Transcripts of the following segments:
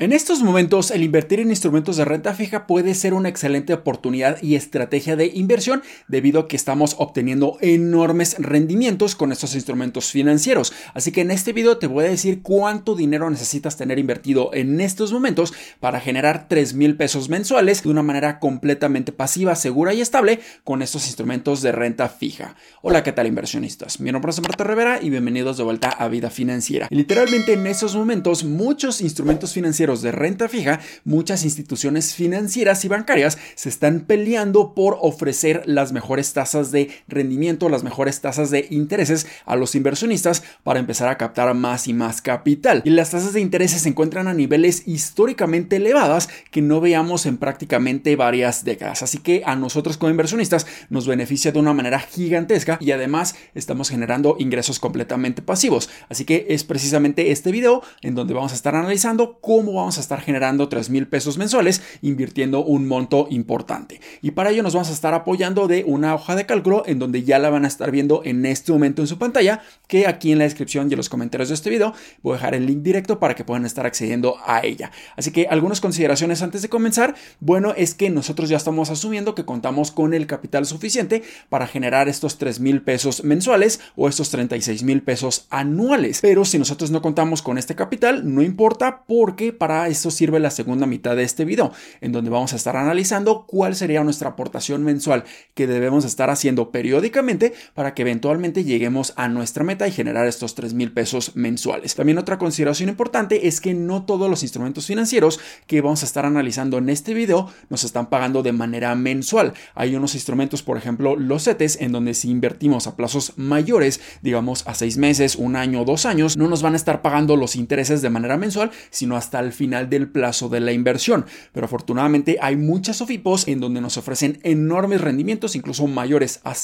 En estos momentos, el invertir en instrumentos de renta fija puede ser una excelente oportunidad y estrategia de inversión debido a que estamos obteniendo enormes rendimientos con estos instrumentos financieros. Así que en este video te voy a decir cuánto dinero necesitas tener invertido en estos momentos para generar 3 mil pesos mensuales de una manera completamente pasiva, segura y estable con estos instrumentos de renta fija. Hola, ¿qué tal inversionistas? Mi nombre es Marta Rivera y bienvenidos de vuelta a Vida Financiera. Literalmente en estos momentos muchos instrumentos financieros de renta fija, muchas instituciones financieras y bancarias se están peleando por ofrecer las mejores tasas de rendimiento, las mejores tasas de intereses a los inversionistas para empezar a captar más y más capital. Y las tasas de intereses se encuentran a niveles históricamente elevadas que no veamos en prácticamente varias décadas. Así que a nosotros como inversionistas nos beneficia de una manera gigantesca y además estamos generando ingresos completamente pasivos. Así que es precisamente este video en donde vamos a estar analizando cómo vamos a estar generando 3 mil pesos mensuales invirtiendo un monto importante. Y para ello nos vamos a estar apoyando de una hoja de cálculo en donde ya la van a estar viendo en este momento en su pantalla, que aquí en la descripción y en los comentarios de este video voy a dejar el link directo para que puedan estar accediendo a ella. Así que algunas consideraciones antes de comenzar. Bueno, es que nosotros ya estamos asumiendo que contamos con el capital suficiente para generar estos 3 mil pesos mensuales o estos 36 mil pesos anuales. Pero si nosotros no contamos con este capital, no importa porque para esto sirve la segunda mitad de este video, en donde vamos a estar analizando cuál sería nuestra aportación mensual que debemos estar haciendo periódicamente para que eventualmente lleguemos a nuestra meta y generar estos 3 mil pesos mensuales. También otra consideración importante es que no todos los instrumentos financieros que vamos a estar analizando en este video nos están pagando de manera mensual. Hay unos instrumentos, por ejemplo, los CETES, en donde si invertimos a plazos mayores, digamos a 6 meses, un año, dos años, no nos van a estar pagando los intereses de manera mensual, sino hasta el final del plazo de la inversión. Pero afortunadamente hay muchas SOFIPOS en donde nos ofrecen enormes rendimientos, incluso mayores a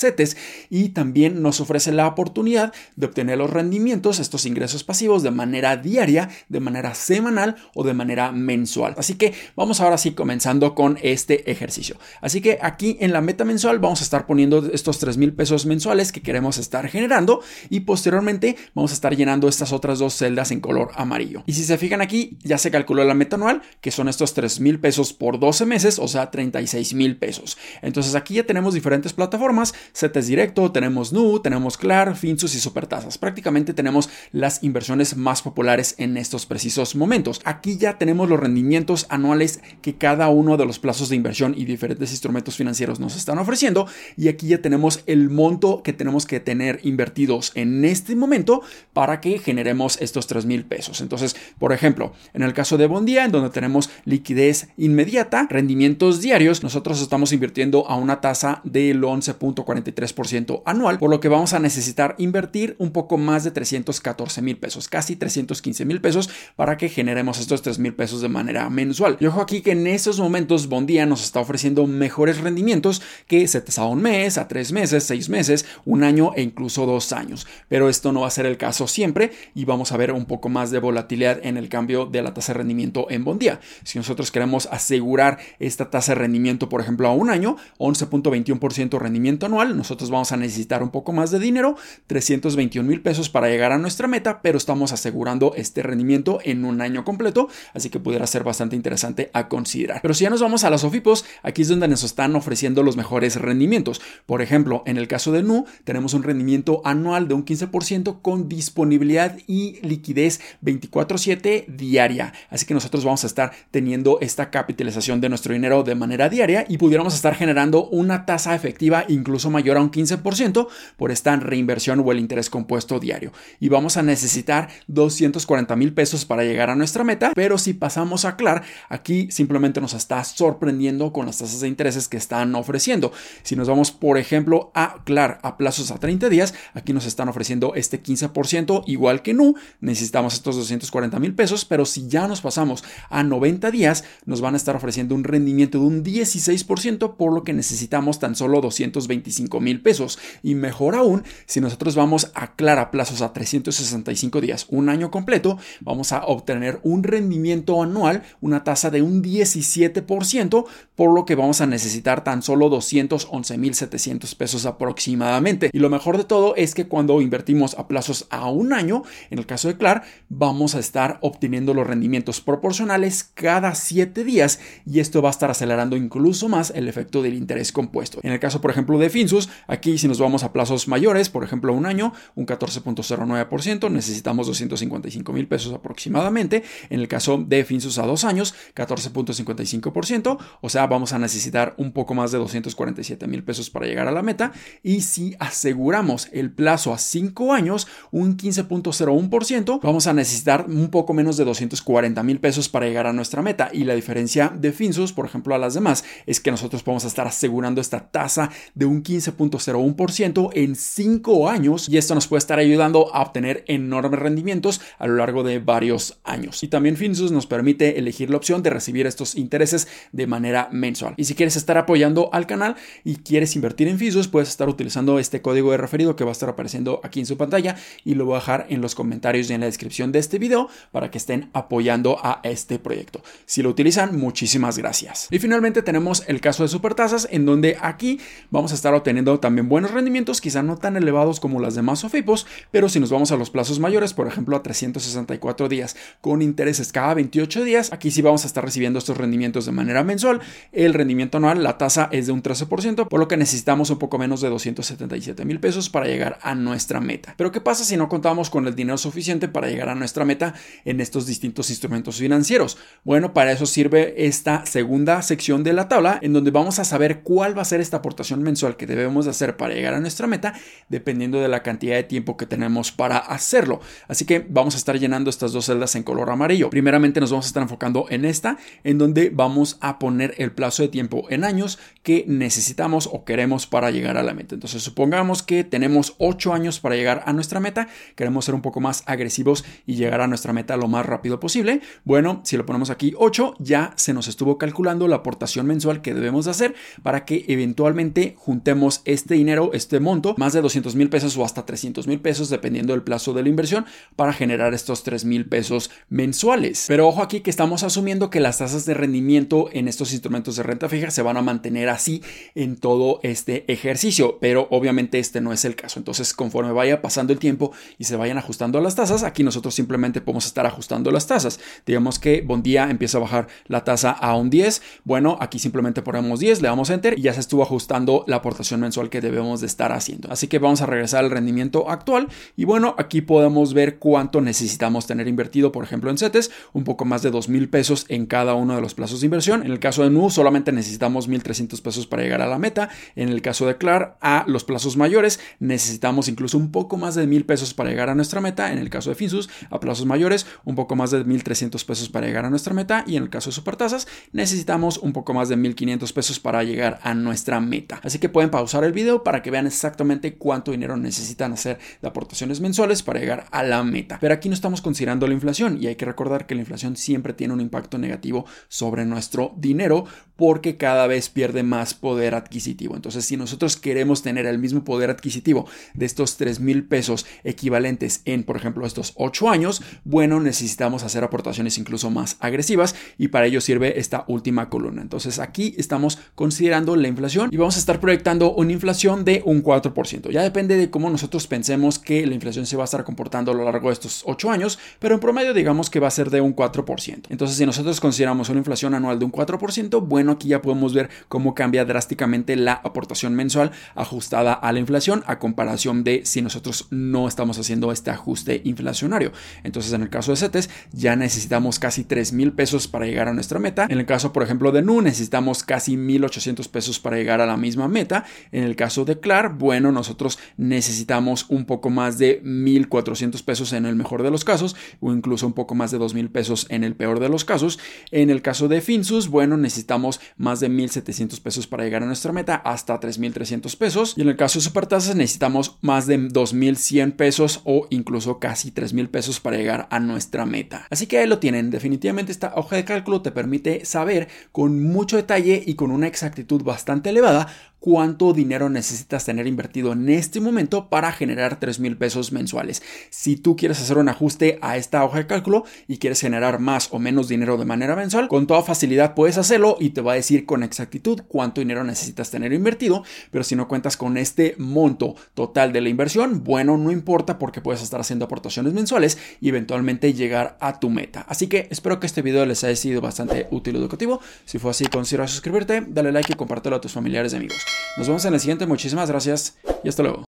y también nos ofrece la oportunidad de obtener los rendimientos, estos ingresos pasivos, de manera diaria, de manera semanal o de manera mensual. Así que vamos ahora sí comenzando con este ejercicio. Así que aquí en la meta mensual vamos a estar poniendo estos 3 mil pesos mensuales que queremos estar generando y posteriormente vamos a estar llenando estas otras dos celdas en color amarillo. Y si se fijan aquí, ya se calculó la meta anual, que son estos 3 mil pesos por 12 meses, o sea, 36 mil pesos. Entonces aquí ya tenemos diferentes plataformas, CETES Directo, tenemos Nu, tenemos Clar, Finsus y Supertasas. Prácticamente tenemos las inversiones más populares en estos precisos momentos. Aquí ya tenemos los rendimientos anuales que cada uno de los plazos de inversión y diferentes instrumentos financieros nos están ofreciendo y aquí ya tenemos el monto que tenemos que tener invertidos en este momento para que generemos estos 3 mil pesos. Entonces, por ejemplo, en el caso de Bondía, en donde tenemos liquidez inmediata, rendimientos diarios, nosotros estamos invirtiendo a una tasa del 11.43% anual, por lo que vamos a necesitar invertir un poco más de 314 mil pesos, casi 315 mil pesos, para que generemos estos 3 mil pesos de manera mensual. Y ojo aquí que en esos momentos Bondía nos está ofreciendo mejores rendimientos que CETES a un mes, a tres meses, seis meses, un año e incluso dos años. Pero esto no va a ser el caso siempre y vamos a ver un poco más de volatilidad en el cambio de la tasa rendimiento en Bondía. Si nosotros queremos asegurar esta tasa de rendimiento, por ejemplo, a un año, 11.21% rendimiento anual, nosotros vamos a necesitar un poco más de dinero, 321 mil pesos para llegar a nuestra meta, pero estamos asegurando este rendimiento en un año completo, así que pudiera ser bastante interesante a considerar. Pero si ya nos vamos a las OFIPOS, aquí es donde nos están ofreciendo los mejores rendimientos. Por ejemplo, en el caso de NU, tenemos un rendimiento anual de un 15% con disponibilidad y liquidez 24/7 diaria. Así que nosotros vamos a estar teniendo esta capitalización de nuestro dinero de manera diaria y pudiéramos estar generando una tasa efectiva incluso mayor a un 15% por esta reinversión o el interés compuesto diario. Y vamos a necesitar 240 mil pesos para llegar a nuestra meta, pero si pasamos a CLAR, aquí simplemente nos está sorprendiendo con las tasas de intereses que están ofreciendo. Si nos vamos, por ejemplo, a CLAR a plazos a 30 días, aquí nos están ofreciendo este 15% igual que NU, necesitamos estos 240 mil pesos, pero si ya nos pasamos a 90 días, nos van a estar ofreciendo un rendimiento de un 16%, por lo que necesitamos tan solo 225 mil pesos. Y mejor aún, si nosotros vamos a clara plazos a 365 días, un año completo, vamos a obtener un rendimiento anual, una tasa de un 17%, por lo que vamos a necesitar tan solo 211 mil 700 pesos aproximadamente. Y lo mejor de todo es que cuando invertimos a plazos a un año, en el caso de CLAR, vamos a estar obteniendo los rendimientos proporcionales cada 7 días y esto va a estar acelerando incluso más el efecto del interés compuesto. En el caso, por ejemplo, de Finsus, aquí si nos vamos a plazos mayores, por ejemplo, un año, un 14.09%, necesitamos 255 mil pesos aproximadamente. En el caso de Finsus a dos años, 14.55%, o sea, vamos a necesitar un poco más de 247 mil pesos para llegar a la meta. Y si aseguramos el plazo a 5 años, un 15.01%, vamos a necesitar un poco menos de 240 mil pesos para llegar a nuestra meta. Y la diferencia de Finsus, por ejemplo, a las demás, es que nosotros podemos estar asegurando esta tasa de un 15.01% en 5 años y esto nos puede estar ayudando a obtener enormes rendimientos a lo largo de varios años. Y también Finsus nos permite elegir la opción de recibir estos intereses de manera mensual. Y si quieres estar apoyando al canal y quieres invertir en Finsus, puedes estar utilizando este código de referido que va a estar apareciendo aquí en su pantalla y lo voy a dejar en los comentarios y en la descripción de este video para que estén apoyando a este proyecto. Si lo utilizan, muchísimas gracias. Y finalmente tenemos el caso de supertasas en donde aquí vamos a estar obteniendo también buenos rendimientos, quizá no tan elevados como las demás OFIPOS, pero si nos vamos a los plazos mayores, por ejemplo a 364 días con intereses cada 28 días, aquí sí vamos a estar recibiendo estos rendimientos de manera mensual. El rendimiento anual, la tasa es de un 13%, por lo que necesitamos un poco menos de 277 mil pesos para llegar a nuestra meta. Pero ¿qué pasa si no contamos con el dinero suficiente para llegar a nuestra meta en estos distintos instrumentos financieros? Bueno, para eso sirve esta segunda sección de la tabla en donde vamos a saber cuál va a ser esta aportación mensual que debemos hacer para llegar a nuestra meta dependiendo de la cantidad de tiempo que tenemos para hacerlo. Así que vamos a estar llenando estas dos celdas en color amarillo. Primeramente nos vamos a estar enfocando en esta en donde vamos a poner el plazo de tiempo en años que necesitamos o queremos para llegar a la meta. Entonces supongamos que tenemos 8 años para llegar a nuestra meta, queremos ser un poco más agresivos y llegar a nuestra meta lo más rápido posible. Bueno, si lo ponemos aquí 8, ya se nos estuvo calculando la aportación mensual que debemos hacer para que eventualmente juntemos este dinero, este monto, más de 200 mil pesos o hasta 300 mil pesos dependiendo del plazo de la inversión para generar estos 3 mil pesos mensuales. Pero ojo aquí que estamos asumiendo que las tasas de rendimiento en estos instrumentos de renta fija se van a mantener así en todo este ejercicio, pero obviamente este no es el caso. Entonces, conforme vaya pasando el tiempo y se vayan ajustando las tasas, aquí nosotros simplemente podemos estar ajustando las tasas. Digamos que Bondía empieza a bajar la tasa a un 10. Bueno, aquí simplemente ponemos 10, le damos enter y ya se estuvo ajustando la aportación mensual que debemos de estar haciendo. Así que vamos a regresar al rendimiento actual y bueno, aquí podemos ver cuánto necesitamos tener invertido, por ejemplo, en CETES, un poco más de 2 mil pesos en cada uno de los plazos de inversión. En el caso de NU solamente necesitamos 1.300 pesos para llegar a la meta. En el caso de CLAR, a los plazos mayores necesitamos incluso un poco más de mil pesos para llegar a nuestra meta. En el caso de Finsus, a plazos mayores, un poco más de 1.300 pesos para llegar a nuestra meta. Y en el caso de Supertasas, necesitamos un poco más de 1.500 pesos para llegar a nuestra meta. Así que pueden pausar el video para que vean exactamente cuánto dinero necesitan hacer de aportaciones mensuales para llegar a la meta. Pero aquí no estamos considerando la inflación y hay que recordar que la inflación siempre tiene un impacto negativo sobre nuestro dinero porque cada vez pierde más poder adquisitivo. Entonces, si nosotros queremos tener el mismo poder adquisitivo de estos 3 mil pesos equivalentes en, por ejemplo, estos 8 años, bueno, necesitamos hacer aportaciones incluso más agresivas y para ello sirve esta última columna. Entonces, aquí estamos considerando la inflación y vamos a estar proyectando una inflación de un 4%. Ya depende de cómo nosotros pensemos que la inflación se va a estar comportando a lo largo de estos 8 años, pero en promedio digamos que va a ser de un 4%. Entonces, si nosotros consideramos una inflación anual de un 4%, bueno, aquí ya podemos ver cómo cambia drásticamente la aportación mensual ajustada a la inflación a comparación de si nosotros no estamos haciendo este ajuste inflacionario. Entonces, en el caso de CETES, ya necesitamos casi 3 mil pesos para llegar a nuestra meta. En el caso, por ejemplo, de NU, necesitamos casi 1.800 pesos para llegar a la misma meta. En el caso de CLAR, bueno, nosotros necesitamos un poco más de 1.400 pesos en el mejor de los casos o incluso un poco más de 2.000 pesos en el peor de los casos. En el caso de Finsus, bueno, necesitamos más de 1.700 pesos para llegar a nuestra meta, hasta 3.300 pesos. Y en el caso de Supertasas necesitamos más de 2.100 pesos o incluso casi 3.000 pesos para llegar a nuestra meta. Así que ahí lo tienen. Definitivamente esta hoja de cálculo te permite saber con mucho detalle y con una exactitud bastante elevada cuánto dinero necesitas tener invertido en este momento para generar 3 mil pesos mensuales. Si tú quieres hacer un ajuste a esta hoja de cálculo y quieres generar más o menos dinero de manera mensual, con toda facilidad puedes hacerlo y te va a decir con exactitud cuánto dinero necesitas tener invertido, pero si no cuentas con este monto total de la inversión, bueno, no importa porque puedes estar haciendo aportaciones mensuales y eventualmente llegar a tu meta. Así que espero que este video les haya sido bastante útil y educativo. Si fue así, considera suscribirte, dale like y compártelo a tus familiares y amigos. Nos vemos en el siguiente, muchísimas gracias y hasta luego.